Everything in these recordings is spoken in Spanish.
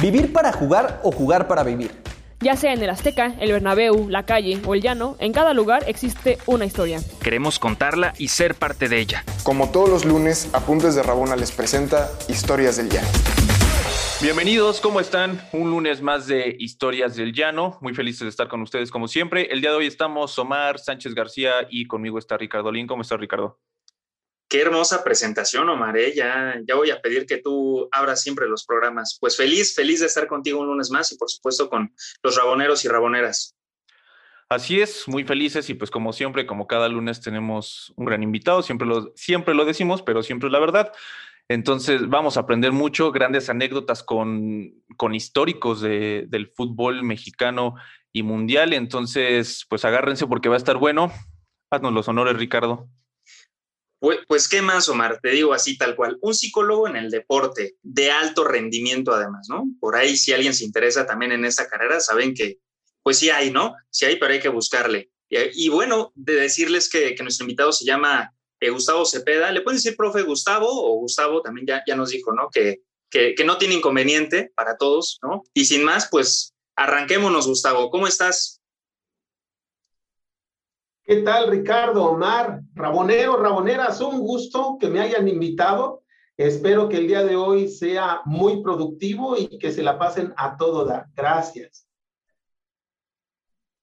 Vivir para jugar o jugar para vivir. Ya sea en el Azteca, el Bernabéu, la calle o el llano, en cada lugar existe una historia. Queremos contarla y ser parte de ella. Como todos los lunes, Apuntes de Rabona les presenta Historias del Llano. Bienvenidos, ¿cómo están? Un lunes más de Historias del Llano. Muy felices de estar con ustedes como siempre. El día de hoy estamos Omar Sánchez García y conmigo está Ricardo Lin. ¿Cómo estás, Ricardo? Qué hermosa presentación, Omar. ¿eh? Ya, ya voy a pedir que tú abras siempre los programas. Pues feliz, feliz de estar contigo un lunes más y por supuesto con los raboneros y raboneras. Así es, muy felices y pues como siempre, como cada lunes tenemos un gran invitado, siempre lo, siempre lo decimos, pero siempre es la verdad. Entonces vamos a aprender mucho, grandes anécdotas con, con históricos de, del fútbol mexicano y mundial. Entonces, pues agárrense porque va a estar bueno. Haznos los honores, Ricardo. Pues, pues, qué más, Omar, te digo así tal cual, un psicólogo en el deporte, de alto rendimiento además, ¿no? Por ahí si alguien se interesa también en esta carrera, saben que pues sí hay, ¿no? Sí hay, pero hay que buscarle. Y, bueno, de decirles que, nuestro invitado se llama eh, Gustavo Cepeda, le pueden decir profe Gustavo o Gustavo también ya, ya nos dijo, ¿no? Que, que, que no tiene inconveniente para todos, ¿no? Y sin más, pues arranquémonos, Gustavo, ¿cómo estás? ¿Qué tal, Ricardo, Omar, Rabonero, Raboneras? Un gusto que me hayan invitado. Espero que el día de hoy sea muy productivo y que se la pasen a todo dar. Gracias.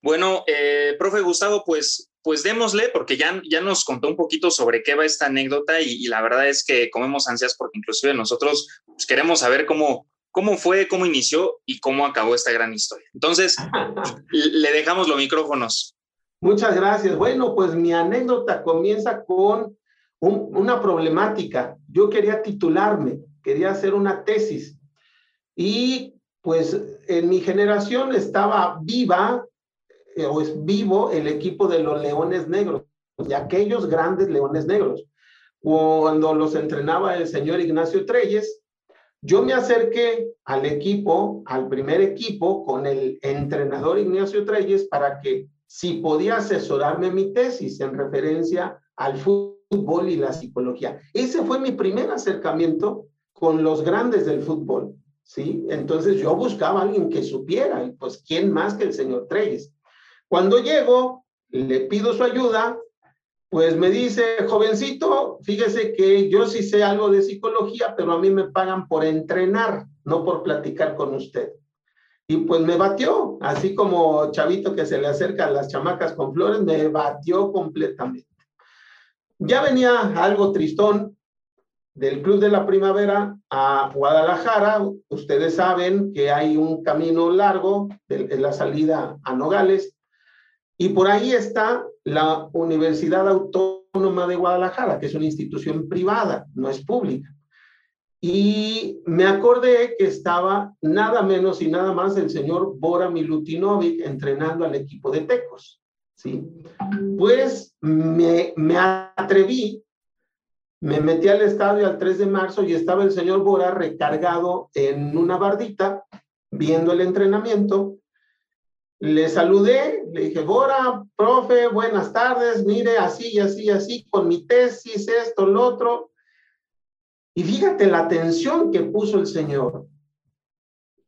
Bueno, eh, profe Gustavo, pues, pues démosle, porque ya, ya nos contó un poquito sobre qué va esta anécdota y, y la verdad es que comemos ansias porque inclusive nosotros pues, queremos saber cómo, cómo fue, cómo inició y cómo acabó esta gran historia. Entonces, le dejamos los micrófonos. Muchas gracias. Bueno, pues mi anécdota comienza con una problemática. Yo quería titularme, quería hacer una tesis y pues en mi generación estaba viva eh, o es vivo el equipo de los Leones Negros, de aquellos grandes Leones Negros. Cuando los entrenaba el señor Ignacio Treyes, yo me acerqué al equipo, al primer equipo, con el entrenador Ignacio Treyes para que si podía asesorarme mi tesis en referencia al fútbol y la psicología. Ese fue mi primer acercamiento con los grandes del fútbol, ¿sí? Entonces yo buscaba a alguien que supiera, y pues quién más que el señor Treyes. Cuando llego, le pido su ayuda, pues me dice, jovencito, fíjese que yo sí sé algo de psicología, pero a mí me pagan por entrenar, no por platicar con usted. Y pues me batió, así como chavito que se le acerca a las chamacas con flores, me batió completamente. Ya venía algo tristón del Club de la Primavera a Guadalajara. Ustedes saben que hay un camino largo en la salida a Nogales. Y por ahí está la Universidad Autónoma de Guadalajara, que es una institución privada, no es pública. Y me acordé que estaba nada menos y nada más el señor Bora Milutinovic entrenando al equipo de Tecos. ¿sí? Pues me, me atreví, me metí al estadio al 3 de marzo y estaba el señor Bora recargado en una bardita viendo el entrenamiento. Le saludé, le dije, Bora, profe, buenas tardes, mire, así, así, así, con mi tesis, esto, lo otro y fíjate la atención que puso el Señor.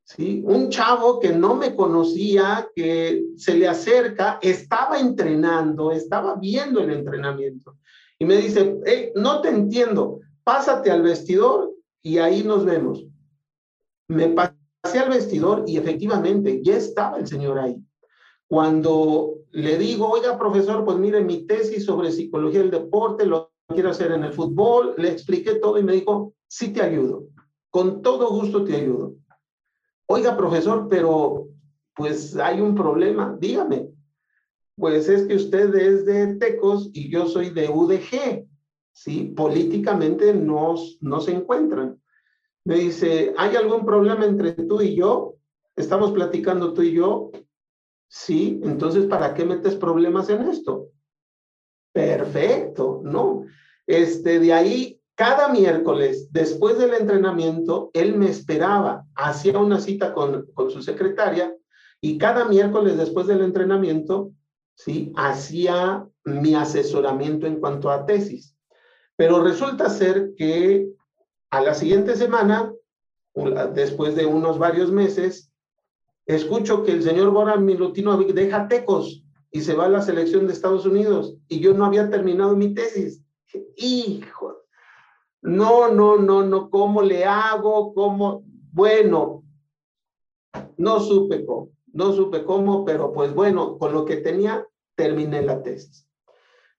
¿Sí? Un chavo que no me conocía, que se le acerca, estaba entrenando, estaba viendo el entrenamiento. Y me dice, hey, no te entiendo, pásate al vestidor y ahí nos vemos. Me pasé al vestidor y efectivamente ya estaba el Señor ahí. Cuando le digo, oiga, profesor, pues mire, mi tesis sobre psicología del deporte, lo quiero hacer en el fútbol, le expliqué todo y me dijo, sí te ayudo, con todo gusto te ayudo. Oiga, profesor, pero pues hay un problema, dígame. Pues es que usted es de Tecos y yo soy de UDG, ¿sí? Políticamente no, no se encuentran. Me dice, ¿hay algún problema entre tú y yo? ¿Estamos platicando tú y yo? Sí, entonces, ¿para qué metes problemas en esto? Perfecto, ¿no? Este, de ahí, cada miércoles, después del entrenamiento, él me esperaba, hacía una cita con, con su secretaria y cada miércoles después del entrenamiento, ¿sí? Hacía mi asesoramiento en cuanto a tesis. Pero resulta ser que a la siguiente semana, después de unos varios meses, escucho que el señor Bora Milutinovic deja Tecos y se va a la selección de Estados Unidos y yo no había terminado mi tesis. Hijo, no, no, no, no, ¿cómo le hago? ¿Cómo? Bueno, no supe cómo, no supe cómo, pero pues bueno, con lo que tenía, terminé la tesis.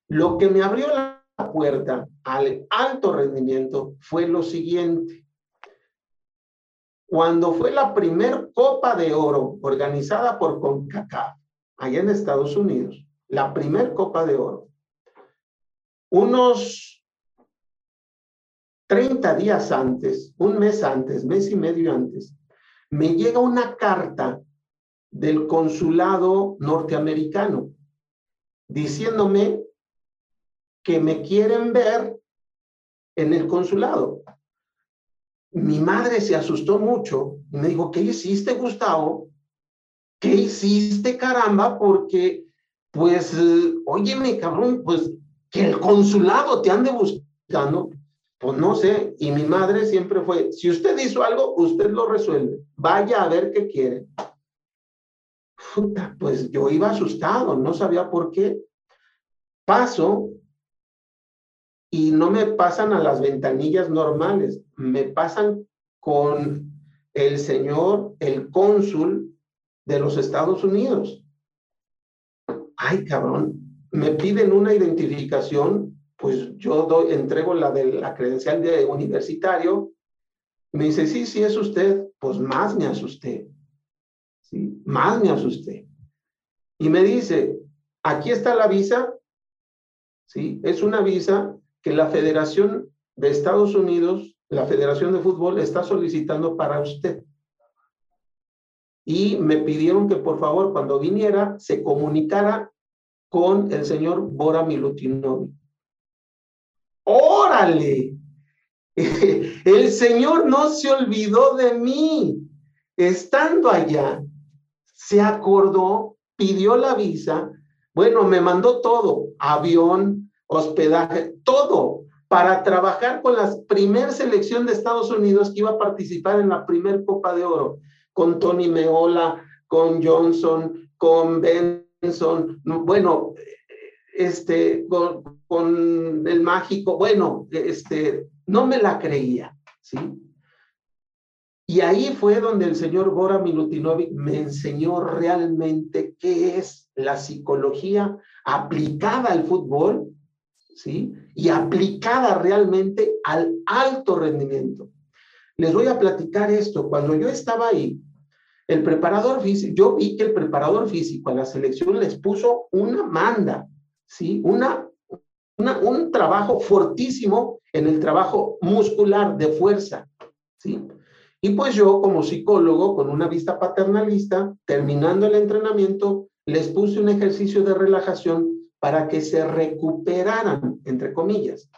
Lo que me abrió la puerta al alto rendimiento fue lo siguiente. Cuando fue la primer Copa de Oro organizada por CONCACAF, allá en Estados Unidos, la primer Copa de Oro, unos 30 días antes, un mes antes, mes y medio antes, me llega una carta del consulado norteamericano diciéndome que me quieren ver en el consulado. Mi madre se asustó mucho y me dijo, ¿qué hiciste, Gustavo? ¿Qué hiciste, caramba? Porque, pues, óyeme, cabrón, pues, que el consulado te ande buscando. Pues no sé, y mi madre siempre fue, si usted hizo algo, usted lo resuelve, vaya a ver qué quiere. pues yo iba asustado, no sabía por qué. Paso y no me pasan a las ventanillas normales, me pasan con el señor, el cónsul de los Estados Unidos. Ay, cabrón, me piden una identificación pues yo doy, entrego la de la credencial de universitario. Me dice, sí, sí, es usted. Pues más me asusté. ¿sí? Más me asusté. Y me dice, aquí está la visa. ¿sí? Es una visa que la Federación de Estados Unidos, la Federación de Fútbol, está solicitando para usted. Y me pidieron que por favor, cuando viniera, se comunicara con el señor Bora Milutinovic. órale, el Señor no se olvidó de mí. Estando allá, se acordó, pidió la visa, bueno, me mandó todo, avión, hospedaje, todo, para trabajar con la primer selección de Estados Unidos que iba a participar en la primer Copa de Oro, con Tony Meola, con Johnson, con Benson, bueno, este, con, el mágico, bueno, este, no me la creía, ¿sí? Y ahí fue donde el señor Bora Milutinovic me enseñó realmente qué es la psicología aplicada al fútbol, ¿sí? Y aplicada realmente al alto rendimiento. Les voy a platicar esto. Cuando yo estaba ahí, el preparador físico, yo vi que el preparador físico a la selección les puso una manda, ¿sí? Una, un trabajo fortísimo en el trabajo muscular de fuerza, ¿sí? Y pues yo como psicólogo, con una vista paternalista, terminando el entrenamiento, les puse un ejercicio de relajación para que se recuperaran, entre comillas.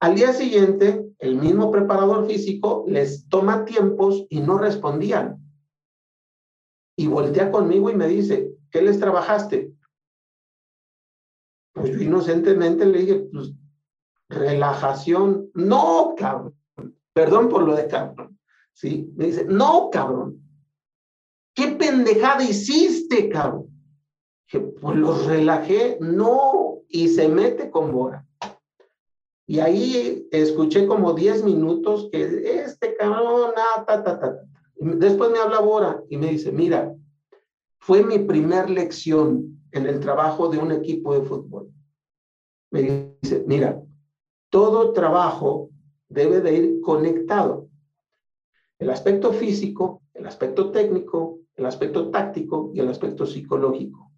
Al día siguiente, el mismo preparador físico les toma tiempos y no respondían. Y voltea conmigo y me dice, ¿qué les trabajaste? Pues yo inocentemente le dije, pues, relajación. No, cabrón. Perdón por lo de cabrón. ¿Sí? Me dice, no, cabrón. ¿Qué pendejada hiciste, cabrón? Que pues los relajé. No. Y se mete con Bora. Y ahí escuché como 10 minutos que este cabrón, ta, ta, ta, ta. Después me habla Bora y me dice, mira, fue mi primer lección en el trabajo de un equipo de fútbol. Me dice, mira, todo trabajo debe de ir conectado. El aspecto físico, el aspecto técnico, el aspecto táctico y el aspecto psicológico.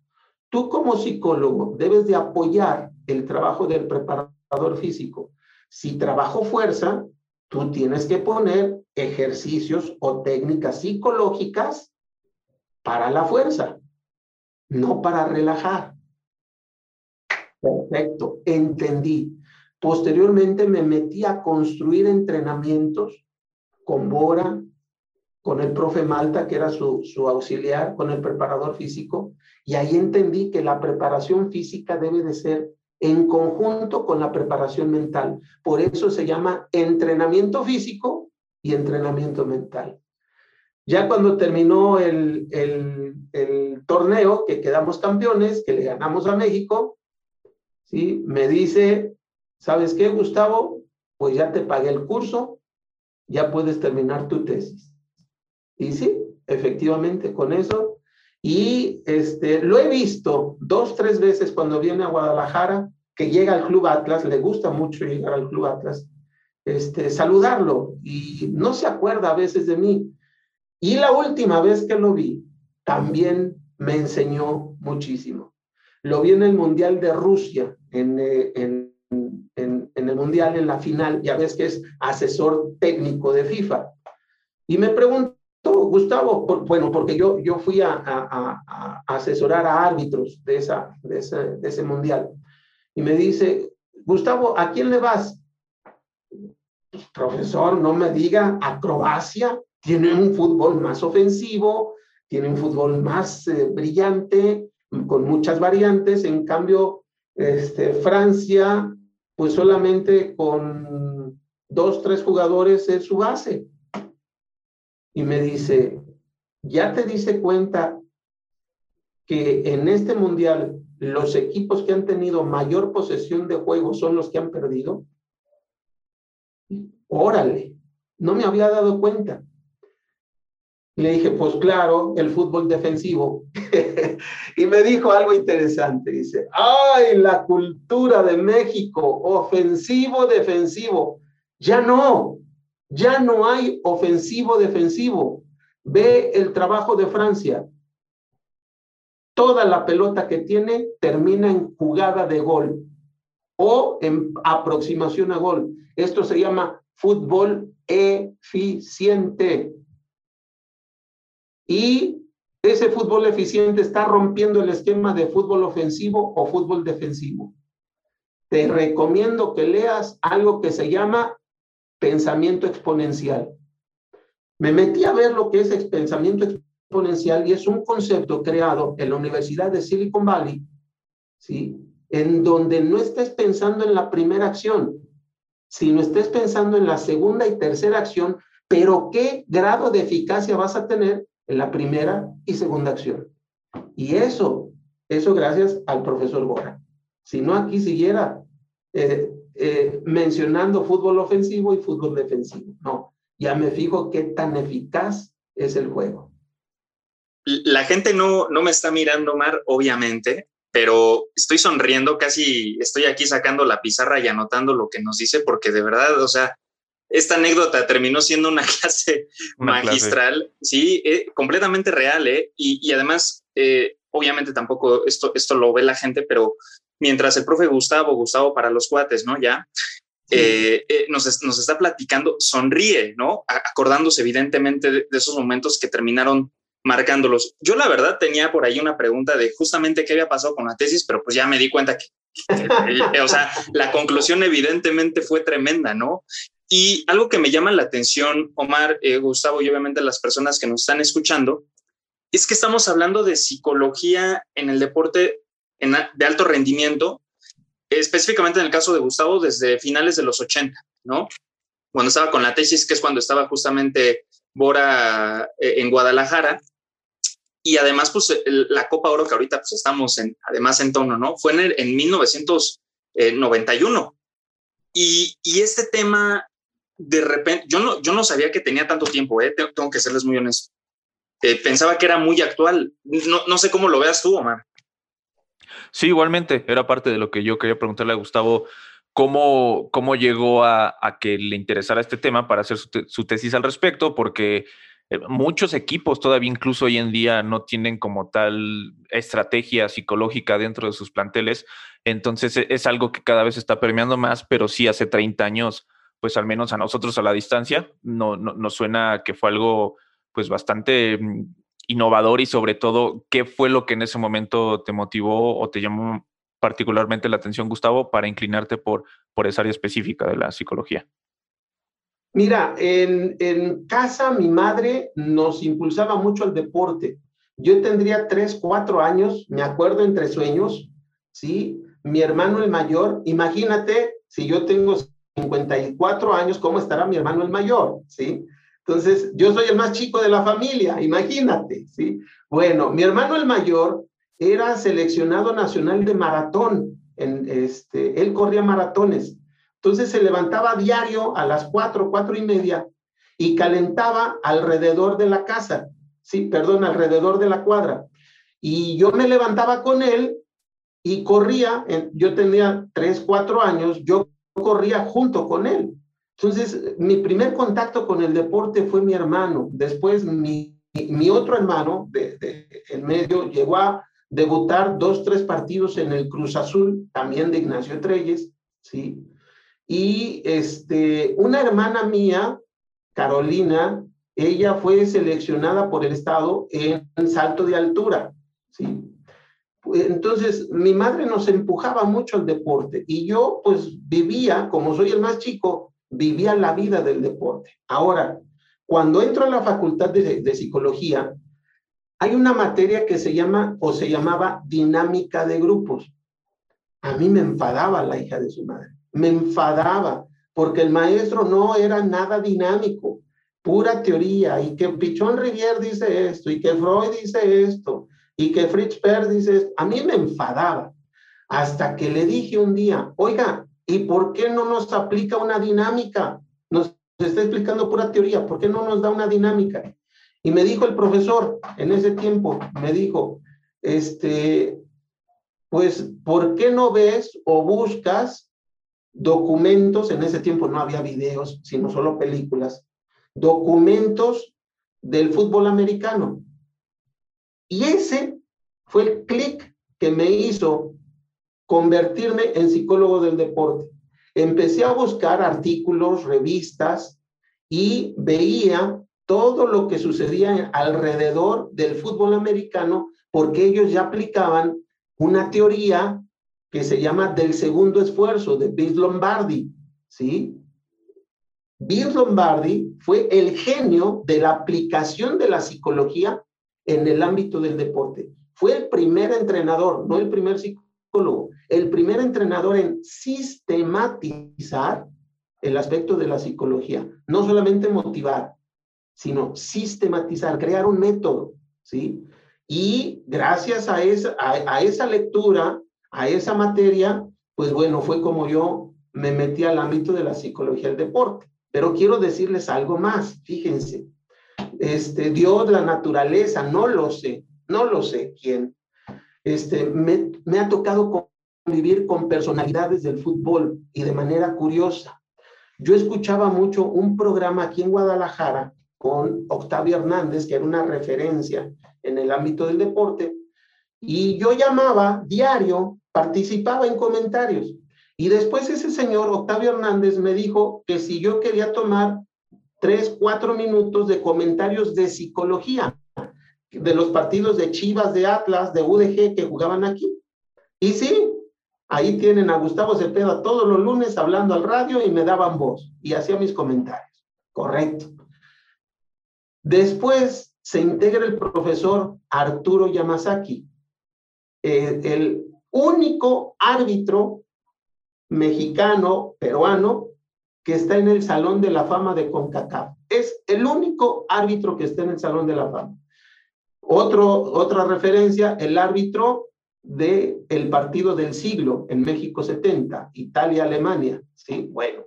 Tú como psicólogo debes de apoyar el trabajo del preparador físico. Si trabajo fuerza, tú tienes que poner ejercicios o técnicas psicológicas para la fuerza no para relajar. Perfecto, entendí. Posteriormente me metí a construir entrenamientos con Bora, con el profe Malta, que era su, su auxiliar, con el preparador físico, y ahí entendí que la preparación física debe de ser en conjunto con la preparación mental. Por eso se llama entrenamiento físico y entrenamiento mental. Ya cuando terminó el, el, torneo, que quedamos campeones, que le ganamos a México, ¿sí? me dice, ¿sabes qué, Gustavo? Pues ya te pagué el curso, ya puedes terminar tu tesis. Y sí, efectivamente, con eso. Y este, lo he visto dos, tres veces cuando viene a Guadalajara, que llega al Club Atlas, le gusta mucho llegar al Club Atlas, este, saludarlo y no se acuerda a veces de mí. Y la última vez que lo vi, también me enseñó muchísimo. Lo vi en el Mundial de Rusia, en, eh, en, en, en el Mundial, en la final, ya ves que es asesor técnico de FIFA. Y me preguntó, Gustavo, bueno, porque yo, yo fui a, a, a, asesorar a árbitros de, esa, de, de ese mundial. Y me dice, Gustavo, ¿a quién le vas? Pues, profesor, no me diga, a Croacia. Tiene un fútbol más ofensivo, tiene un fútbol más eh, brillante, con muchas variantes. En cambio, este, Francia, pues solamente con dos, tres jugadores es su base y me dice, ¿ya te diste cuenta que en este mundial los equipos que han tenido mayor posesión de juego son los que han perdido? Órale, no me había dado cuenta. Le dije, pues claro, el fútbol defensivo. y me dijo algo interesante. Dice, ay, la cultura de México, ofensivo, defensivo. Ya no, ya no hay ofensivo-defensivo. Ve el trabajo de Francia. Toda la pelota que tiene termina en jugada de gol o en aproximación a gol. Esto se llama fútbol eficiente. Y ese fútbol eficiente está rompiendo el esquema de fútbol ofensivo o fútbol defensivo. Te recomiendo que leas algo que se llama pensamiento exponencial. Me metí a ver lo que es pensamiento exponencial y es un concepto creado en la Universidad de Silicon Valley, ¿sí? En donde no estés pensando en la primera acción, sino estés pensando en la segunda y tercera acción, pero qué grado de eficacia vas a tener en la primera y segunda acción. Y eso, eso gracias al profesor Bora. Si no, aquí siguiera eh, eh, mencionando fútbol ofensivo y fútbol defensivo. No, ya me fijo qué tan eficaz es el juego. La gente no, no me está mirando, Mar, obviamente, pero estoy sonriendo, casi estoy aquí sacando la pizarra y anotando lo que nos dice, porque de verdad, o sea, esta anécdota terminó siendo una clase magistral, sí, eh, completamente real, ¿eh? Y, y además, eh, obviamente tampoco esto, esto lo ve la gente, pero mientras el profe Gustavo, Gustavo para los cuates, ¿no? Ya, eh, eh, nos, nos, está platicando, sonríe, ¿no? Acordándose evidentemente de, esos momentos que terminaron marcándolos. Yo la verdad tenía por ahí una pregunta de justamente qué había pasado con la tesis, pero pues ya me di cuenta que, que o sea, la conclusión evidentemente fue tremenda, ¿no? Y algo que me llama la atención, Omar, eh, Gustavo y obviamente las personas que nos están escuchando, es que estamos hablando de psicología en el deporte de alto rendimiento, específicamente en el caso de Gustavo, desde finales de los 80, ¿no? Cuando estaba con la tesis, que es cuando estaba justamente Bora eh, en Guadalajara. Y además, pues la Copa Oro que ahorita pues estamos en, además en tono, ¿no? Fue en, en 1991. Y, y este tema, de repente, yo no, yo no sabía que tenía tanto tiempo, ¿eh? tengo, que serles muy honesto. Eh, pensaba que era muy actual. No, no sé cómo lo veas tú, Omar. Sí, igualmente, era parte de lo que yo quería preguntarle a Gustavo, cómo, cómo llegó a, que le interesara este tema para hacer su, tesis al respecto, porque eh, muchos equipos todavía incluso hoy en día no tienen como tal estrategia psicológica dentro de sus planteles, entonces e, es algo que cada vez está permeando más, pero sí hace 30 años, pues al menos a nosotros a la distancia, no, no nos suena que fue algo pues bastante mm, innovador y sobre todo, ¿qué fue lo que en ese momento te motivó o te llamó particularmente la atención, Gustavo, para inclinarte por, por esa área específica de la psicología? Mira, en, en casa mi madre nos impulsaba mucho al deporte. Yo tendría tres, cuatro años, me acuerdo entre sueños, ¿sí? Mi hermano el mayor, imagínate, si yo tengo 54 años, ¿cómo estará mi hermano el mayor? ¿Sí? Entonces, yo soy el más chico de la familia, imagínate, ¿sí? Bueno, mi hermano el mayor era seleccionado nacional de maratón, en este, él corría maratones, entonces se levantaba diario a las cuatro, cuatro y media y calentaba alrededor de la casa, sí, perdón, alrededor de la cuadra. Y yo me levantaba con él y corría, yo tenía tres, cuatro años, yo corría junto con él. Entonces, mi primer contacto con el deporte fue mi hermano. Después, mi, otro hermano, de, en medio, llegó a debutar dos, tres partidos en el Cruz Azul, también de Ignacio Treyes, ¿sí? Y este, una hermana mía, Carolina, ella fue seleccionada por el Estado en salto de altura, ¿sí? Entonces, mi madre nos empujaba mucho al deporte y yo pues vivía, como soy el más chico, vivía la vida del deporte. Ahora, cuando entro a la facultad de, psicología, hay una materia que se llama o se llamaba dinámica de grupos. A mí me enfadaba la hija de su madre, me enfadaba porque el maestro no era nada dinámico, pura teoría y que Pichón Rivière dice esto y que Freud dice esto y que Fritz Perls dice esto. A mí me enfadaba hasta que le dije un día, oiga, ¿y por qué no nos aplica una dinámica? Nos está explicando pura teoría, ¿por qué no nos da una dinámica? Y me dijo el profesor en ese tiempo, me dijo, este, pues, ¿por qué no ves o buscas documentos? En ese tiempo no había videos, sino solo películas, documentos del fútbol americano. Y ese fue el clic que me hizo convertirme en psicólogo del deporte. Empecé a buscar artículos, revistas y veía todo lo que sucedía alrededor del fútbol americano porque ellos ya aplicaban una teoría que se llama del segundo esfuerzo de Bill Lombardi, ¿sí? Bill Lombardi fue el genio de la aplicación de la psicología en el ámbito del deporte. Fue el primer entrenador, no el primer psicólogo, el primer entrenador en sistematizar el aspecto de la psicología, no solamente motivar, sino sistematizar, crear un método, ¿sí? Y gracias a esa, a, esa lectura, a esa materia, pues bueno, fue como yo me metí al ámbito de la psicología del deporte. Pero quiero decirles algo más, fíjense, este, Dios, la naturaleza, no lo sé, no lo sé quién. Este, me, ha tocado convivir con personalidades del fútbol y de manera curiosa. Yo escuchaba mucho un programa aquí en Guadalajara con Octavio Hernández, que era una referencia en el ámbito del deporte, y yo llamaba diario, participaba en comentarios. Y después ese señor, Octavio Hernández, me dijo que si yo quería tomar tres, cuatro minutos de comentarios de psicología de los partidos de Chivas, de Atlas, de UDG que jugaban aquí. Y sí, ahí tienen a Gustavo Cepeda todos los lunes hablando al radio y me daban voz y hacía mis comentarios. Correcto. Después se integra el profesor Arturo Yamazaki, eh, el único árbitro mexicano, peruano, que está en el Salón de la Fama de CONCACAF. Es el único árbitro que está en el Salón de la Fama. Otra referencia, el árbitro del el partido del siglo en México 70, Italia-Alemania. Sí, bueno.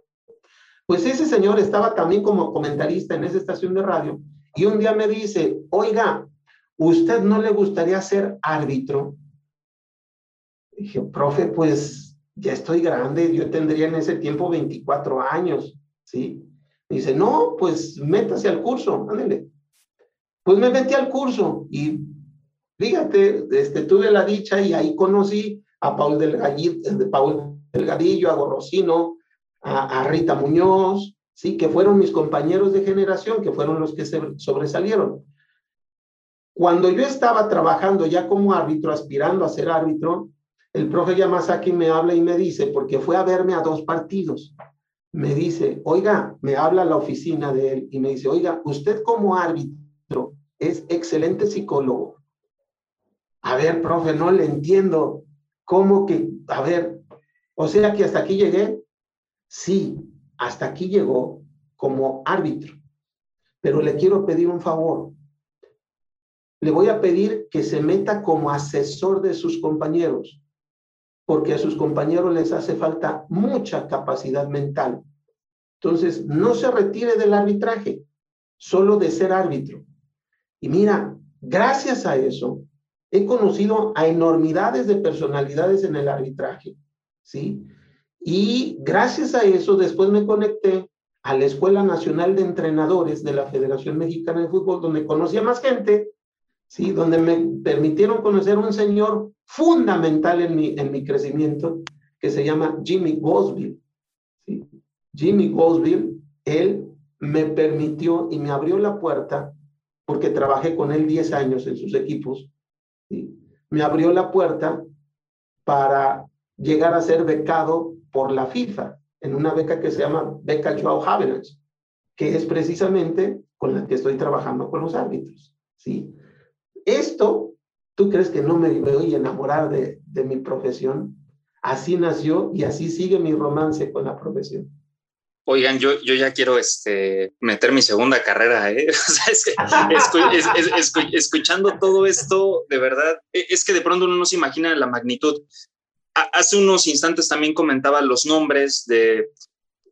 Pues ese señor estaba también como comentarista en esa estación de radio y un día me dice, oiga, ¿usted no le gustaría ser árbitro? Dije, profe, pues ya estoy grande, yo tendría en ese tiempo 24 años, ¿sí? dice, no, pues métase al curso, ándale. Pues me metí al curso y fíjate, este, tuve la dicha y ahí conocí a Paul Delgadillo, Paul a Gorrocino, a, Rita Muñoz, sí, que fueron mis compañeros de generación, que fueron los que sobresalieron. Cuando yo estaba trabajando ya como árbitro, aspirando a ser árbitro, el profe Yamazaki me habla y me dice, porque fue a verme a dos partidos, me dice, oiga, me habla la oficina de él y me dice, oiga, usted como árbitro es excelente psicólogo. A ver, profe, no le entiendo. ¿Cómo que? A ver, o sea que hasta aquí llegué. Sí, hasta aquí llegó como árbitro. pero le quiero pedir un favor. Le voy a pedir que se meta como asesor de sus compañeros, porque a sus compañeros les hace falta mucha capacidad mental. Entonces, no se retire del arbitraje, solo de ser árbitro. Y mira, gracias a eso, he conocido a enormidades de personalidades en el arbitraje, ¿sí? Y gracias a eso, después me conecté a la Escuela Nacional de Entrenadores de la Federación Mexicana de Fútbol, donde conocí a más gente, ¿sí? Donde me permitieron conocer un señor fundamental en mi, en mi crecimiento, que se llama Jimmy Bosville, ¿sí? Jimmy Bosville, él me permitió y me abrió la puerta, porque trabajé con él 10 años en sus equipos, me abrió la puerta para llegar a ser becado por la FIFA en una beca que se llama Beca Joao Havertz, que es precisamente con la que estoy trabajando con los árbitros. ¿sí? Esto, ¿tú crees que no me voy a enamorar de, de mi profesión? Así nació y así sigue mi romance con la profesión. Oigan, yo, yo ya quiero este, meter mi segunda carrera, ¿eh? escuchando todo esto, de verdad, e, es que de pronto uno no se imagina la magnitud. Hace unos instantes también comentaba los nombres de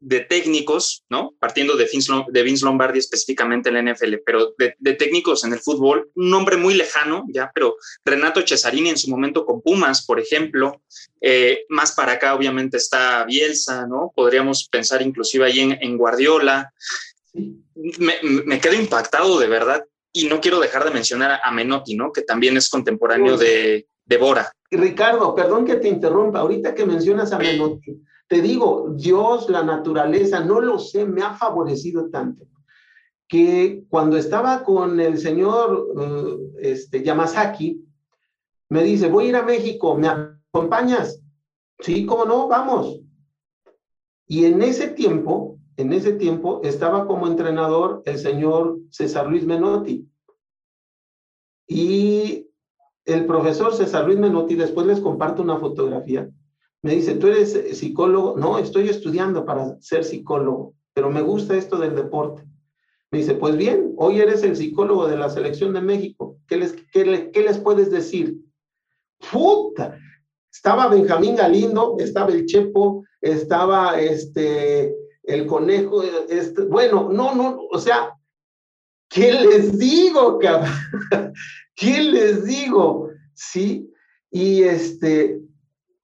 de técnicos, ¿no? Partiendo de Vince, de Vince Lombardi específicamente en la NFL, pero de, técnicos en el fútbol, un nombre muy lejano, ya, pero Renato Cesarini en su momento con Pumas, por ejemplo, eh, más para acá obviamente está Bielsa, ¿no? Podríamos pensar inclusive ahí en, Guardiola. Me, quedo impactado de verdad y no quiero dejar de mencionar a Menotti, ¿no? Que también es contemporáneo de, de Bora. Ricardo, perdón que te interrumpa, ahorita que mencionas a Menotti te digo, Dios, la naturaleza, no lo sé, me ha favorecido tanto que cuando estaba con el señor uh, este, Yamazaki, me dice, voy a ir a México, ¿me acompañas? Sí, cómo no, vamos. Y en ese tiempo, en ese tiempo estaba como entrenador el señor César Luis Menotti. Y el profesor César Luis Menotti, después les comparto una fotografía, me dice, ¿tú eres psicólogo? No, estoy estudiando para ser psicólogo, pero me gusta esto del deporte. Me dice, pues bien, hoy eres el psicólogo de la selección de México. ¿Qué les, qué, qué les puedes decir? ¡Puta! Estaba Benjamín Galindo, estaba el Chepo, estaba este, el conejo, este, bueno, no, no, o sea, ¿qué les digo, cabrón? ¿Qué les digo? Sí, y este,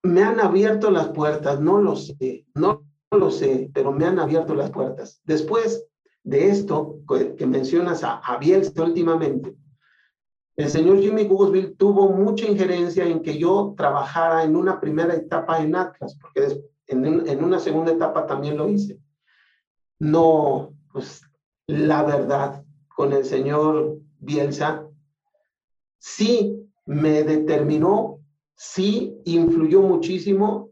me han abierto las puertas, no lo sé, no lo sé, pero me han abierto las puertas. Después de esto que mencionas a, a Bielsa últimamente, el señor Jimmy Googlesville tuvo mucha injerencia en que yo trabajara en una primera etapa en Atlas, porque en, en una segunda etapa también lo hice. No, pues la verdad, con el señor Bielsa, sí me determinó sí influyó muchísimo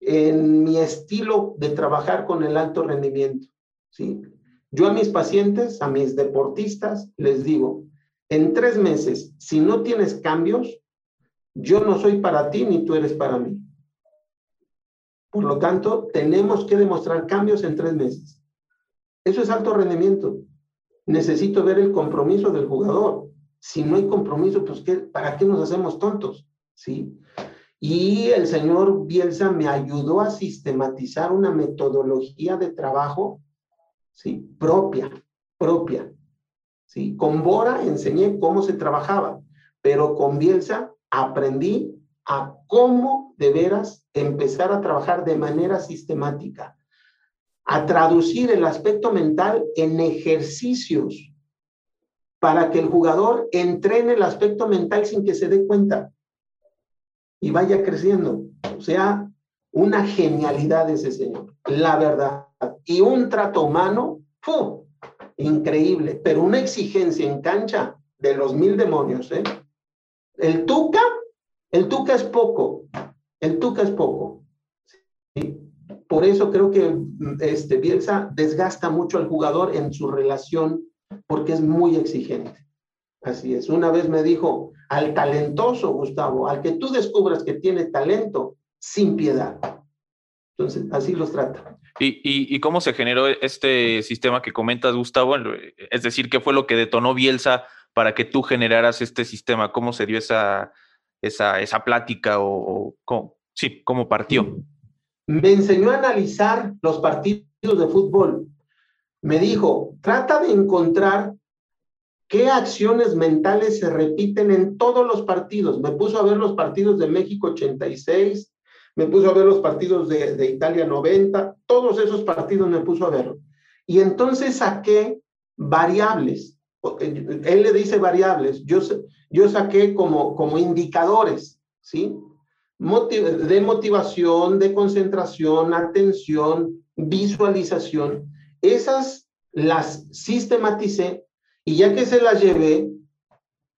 en mi estilo de trabajar con el alto rendimiento. ¿sí? Yo a mis pacientes, a mis deportistas, les digo, en tres meses, si no tienes cambios, yo no soy para ti ni tú eres para mí. Por lo tanto, tenemos que demostrar cambios en tres meses. Eso es alto rendimiento. Necesito ver el compromiso del jugador. Si no hay compromiso, pues ¿qué, ¿para qué nos hacemos tontos? ¿Sí? Y el señor Bielsa me ayudó a sistematizar una metodología de trabajo, ¿sí? Propia, propia, ¿sí? Con Bora enseñé cómo se trabajaba, pero con Bielsa aprendí a cómo de veras empezar a trabajar de manera sistemática, a traducir el aspecto mental en ejercicios para que el jugador entrene el aspecto mental sin que se dé cuenta y vaya creciendo. O sea, una genialidad ese señor, la verdad. Y un trato humano, ¡fu! increíble, pero una exigencia en cancha de los mil demonios. ¿eh? El Tuca, el Tuca es poco, el Tuca es poco. Por eso creo que este, Bielsa desgasta mucho al jugador en su relación porque es muy exigente. Así es. Una vez me dijo, al talentoso, Gustavo, al que tú descubras que tiene talento, sin piedad. Entonces, así los trata. ¿Y, y, cómo se generó este sistema que comentas, Gustavo? Es decir, ¿qué fue lo que detonó Bielsa para que tú generaras este sistema? ¿Cómo se dio esa, esa, esa plática o, sí, cómo partió? Me enseñó a analizar los partidos de fútbol. Me dijo, trata de encontrar qué acciones mentales se repiten en todos los partidos. Me puso a ver los partidos de México 86, me puso a ver los partidos de, de Italia 90, todos esos partidos me puso a ver. Y entonces saqué variables. Él le dice variables, yo, yo saqué como, como indicadores, ¿sí? de motivación, de concentración, atención, visualización. Esas las sistematicé y ya que se las llevé,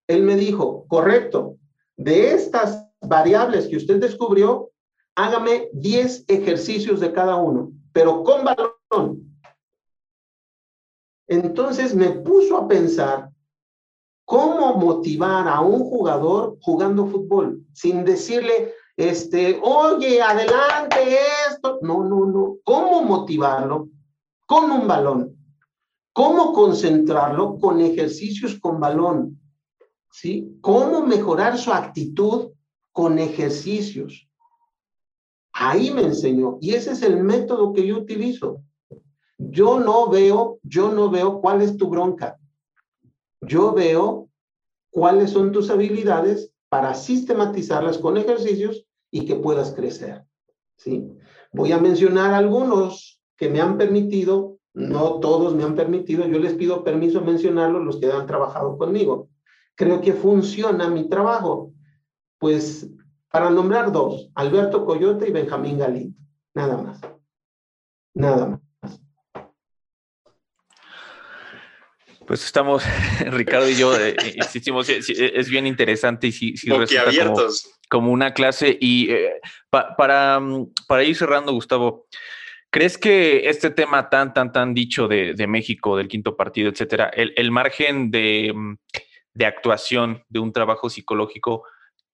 él me dijo, correcto, de estas variables que usted descubrió, hágame 10 ejercicios de cada uno, pero con balón. Entonces me puso a pensar cómo motivar a un jugador jugando fútbol sin decirle, este, oye, adelante esto. No, no, no. ¿Cómo motivarlo? Con un balón. ¿Cómo concentrarlo? Con ejercicios con balón. ¿Sí? ¿Cómo mejorar su actitud con ejercicios? Ahí me enseñó. Y ese es el método que yo utilizo. Yo no veo, yo no veo cuál es tu bronca. Yo veo cuáles son tus habilidades para sistematizarlas con ejercicios y que puedas crecer. ¿sí? Voy a mencionar algunos que me han permitido, no todos me han permitido, yo les pido permiso mencionarlos los que han trabajado conmigo. Creo que funciona mi trabajo. Pues para nombrar dos, Alberto Coyote y Benjamín Galindo, nada más. Nada más. Pues estamos, Ricardo y yo, eh, eh, insistimos, es bien interesante y sí, sí como, como, una clase. Y eh, para, mm, para ir cerrando, Gustavo, ¿crees que este tema tan, tan, tan dicho de, México, del quinto partido, etcétera, el, el margen de, mm, de, actuación de un trabajo psicológico,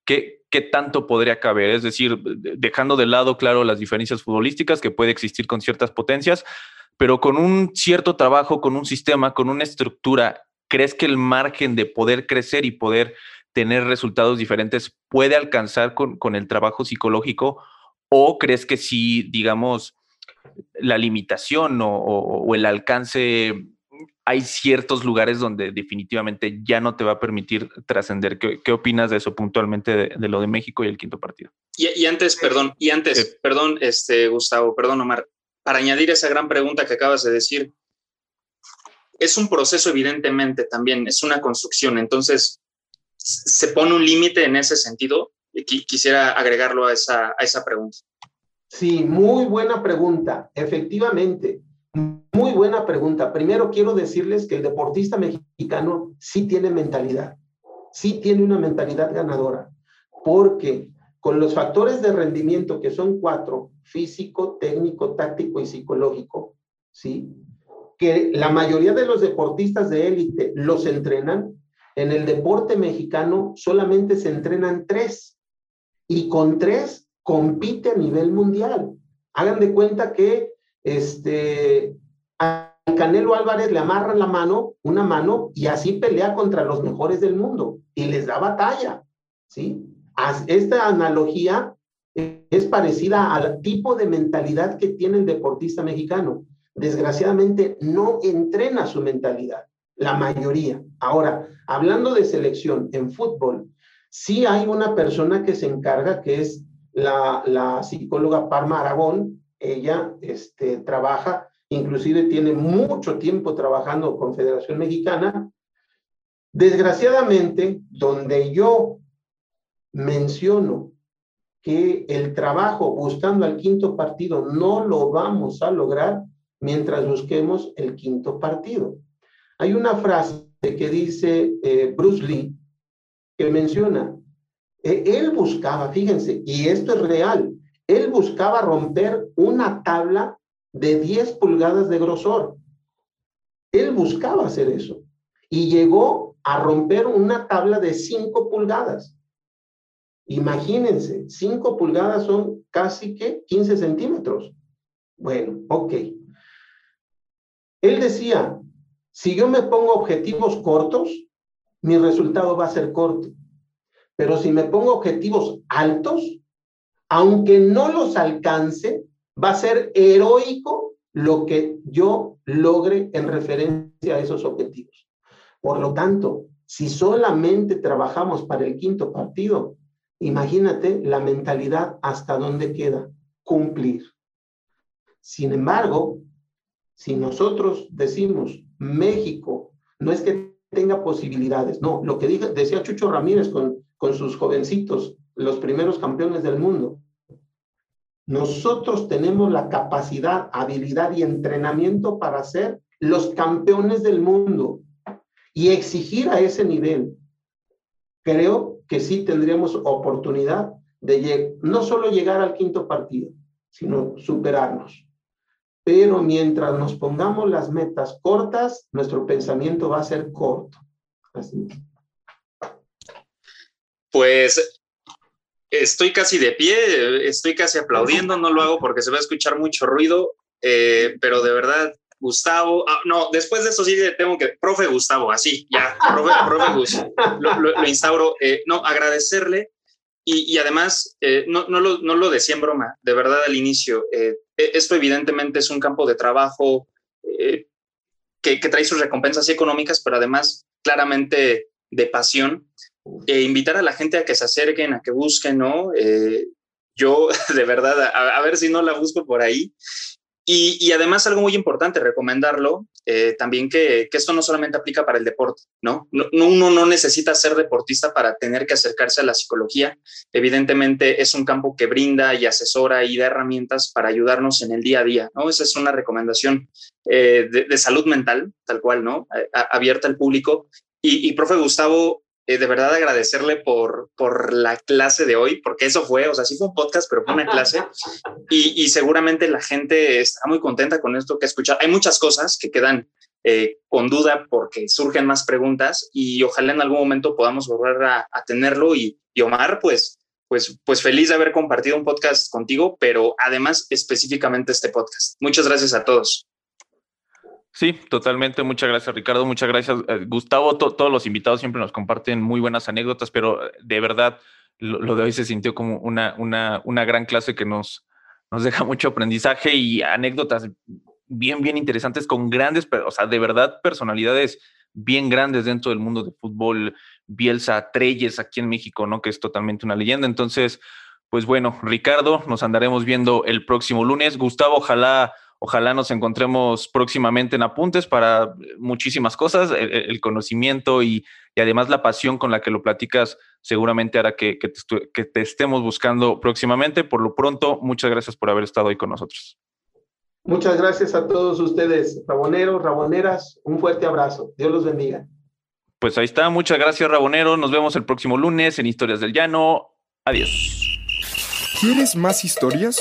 ¿qué, ¿qué tanto podría caber? Es decir, dejando de lado, claro, las diferencias futbolísticas que puede existir con ciertas potencias, pero con un cierto trabajo, con un sistema, con una estructura, ¿crees que el margen de poder crecer y poder tener resultados diferentes puede alcanzar con, con el trabajo psicológico? ¿O crees que sí, digamos, la limitación o, el alcance, hay ciertos lugares donde definitivamente ya no te va a permitir trascender? ¿Qué, opinas de eso puntualmente de, lo de México y el quinto partido? Y, antes, perdón, y antes, perdón, este, Gustavo, perdón, Omar, para añadir esa gran pregunta que acabas de decir, es un proceso evidentemente también, es una construcción, entonces se pone un límite en ese sentido y quisiera agregarlo a esa, a esa pregunta. Sí, muy buena pregunta, efectivamente, muy buena pregunta. Primero quiero decirles que el deportista mexicano sí tiene mentalidad, sí tiene una mentalidad ganadora, porque con los factores de rendimiento que son cuatro, físico, técnico, táctico y psicológico, ¿sí? Que la mayoría de los deportistas de élite los entrenan, en el deporte mexicano solamente se entrenan tres y con tres compite a nivel mundial. Hagan de cuenta que este, a Canelo Álvarez le amarran la mano, una mano, y así pelea contra los mejores del mundo y les da batalla, ¿sí? Esta analogía es parecida al tipo de mentalidad que tiene el deportista mexicano. Desgraciadamente no entrena su mentalidad, la mayoría. Ahora, hablando de selección en fútbol, sí hay una persona que se encarga, que es la, psicóloga Parma Aragón. Ella este, trabaja, inclusive tiene mucho tiempo trabajando con Federación Mexicana. Desgraciadamente, donde yo menciono que el trabajo buscando al quinto partido no lo vamos a lograr mientras busquemos el quinto partido. Hay una frase que dice eh, Bruce Lee que menciona, él buscaba, fíjense, y esto es real, él buscaba romper una tabla de 10 pulgadas de grosor. Él buscaba hacer eso y llegó a romper una tabla de 5 pulgadas. Imagínense, 5 pulgadas son casi que 15 centímetros. Bueno, ok. Él decía, si yo me pongo objetivos cortos, mi resultado va a ser corto. Pero si me pongo objetivos altos, aunque no los alcance, va a ser heroico lo que yo logre en referencia a esos objetivos. Por lo tanto, si solamente trabajamos para el quinto partido, imagínate la mentalidad hasta dónde queda, cumplir. Sin embargo, si nosotros decimos México, no es que tenga posibilidades, no, lo que decía Chucho Ramírez con, con sus jovencitos, los primeros campeones del mundo, nosotros tenemos la capacidad, habilidad y entrenamiento para ser los campeones del mundo y exigir a ese nivel. Creo que sí tendríamos oportunidad de no solo llegar al quinto partido, sino superarnos. Pero mientras nos pongamos las metas cortas, nuestro pensamiento va a ser corto. Así. Pues estoy casi de pie, estoy casi aplaudiendo, no lo hago porque se va a escuchar mucho ruido, eh, pero de verdad, Gustavo, ah, no, después de eso sí tengo que, profe Gustavo, así, ya, profe, profe Gustavo, lo, instauro, eh, no, agradecerle y, además, eh, no, no, lo, no, lo, decía en broma, de verdad al inicio, e, esto evidentemente es un campo de trabajo que trae sus recompensas económicas, pero además claramente de pasión invitar a la gente a que se acerquen, a que busquen, ¿no? Eh, yo, de verdad, a, ver si no la busco por ahí. Y, además algo muy importante, recomendarlo, eh, también que, esto no solamente aplica para el deporte, ¿no? ¿no? Uno no necesita ser deportista para tener que acercarse a la psicología. Evidentemente es un campo que brinda y asesora y da herramientas para ayudarnos en el día a día, ¿no? Esa es una recomendación de, de, salud mental, tal cual, ¿no? abierta al público. Y, y profe Gustavo, eh, de verdad agradecerle por, por la clase de hoy, porque eso fue, o sea, sí fue un podcast, pero fue una clase y, seguramente la gente está muy contenta con esto que escucha. Hay muchas cosas que quedan eh, con duda porque surgen más preguntas y ojalá en algún momento podamos volver a, tenerlo y, y, Omar, pues, pues, pues feliz de haber compartido un podcast contigo, pero además específicamente este podcast. Muchas gracias a todos. Sí, totalmente. Muchas gracias, Ricardo. Muchas gracias, eh, Gustavo. todos los invitados siempre nos comparten muy buenas anécdotas, pero eh, de verdad lo, de hoy se sintió como una, una, una gran clase que nos, nos deja mucho aprendizaje y anécdotas bien, bien interesantes con grandes, o sea, de verdad personalidades bien grandes dentro del mundo de fútbol. Bielsa, Treyes aquí en México, ¿no? Que es totalmente una leyenda. Entonces, pues bueno, Ricardo, nos andaremos viendo el próximo lunes. Gustavo, ojalá Ojalá nos encontremos próximamente en apuntes para muchísimas cosas. El, conocimiento y, además la pasión con la que lo platicas seguramente hará que, te, estemos buscando próximamente. Por lo pronto, muchas gracias por haber estado hoy con nosotros. Muchas gracias a todos ustedes, raboneros, raboneras. Un fuerte abrazo. Dios los bendiga. Pues ahí está. Muchas gracias, Rabonero. Nos vemos el próximo lunes en Historias del Llano. Adiós. ¿Quieres más historias?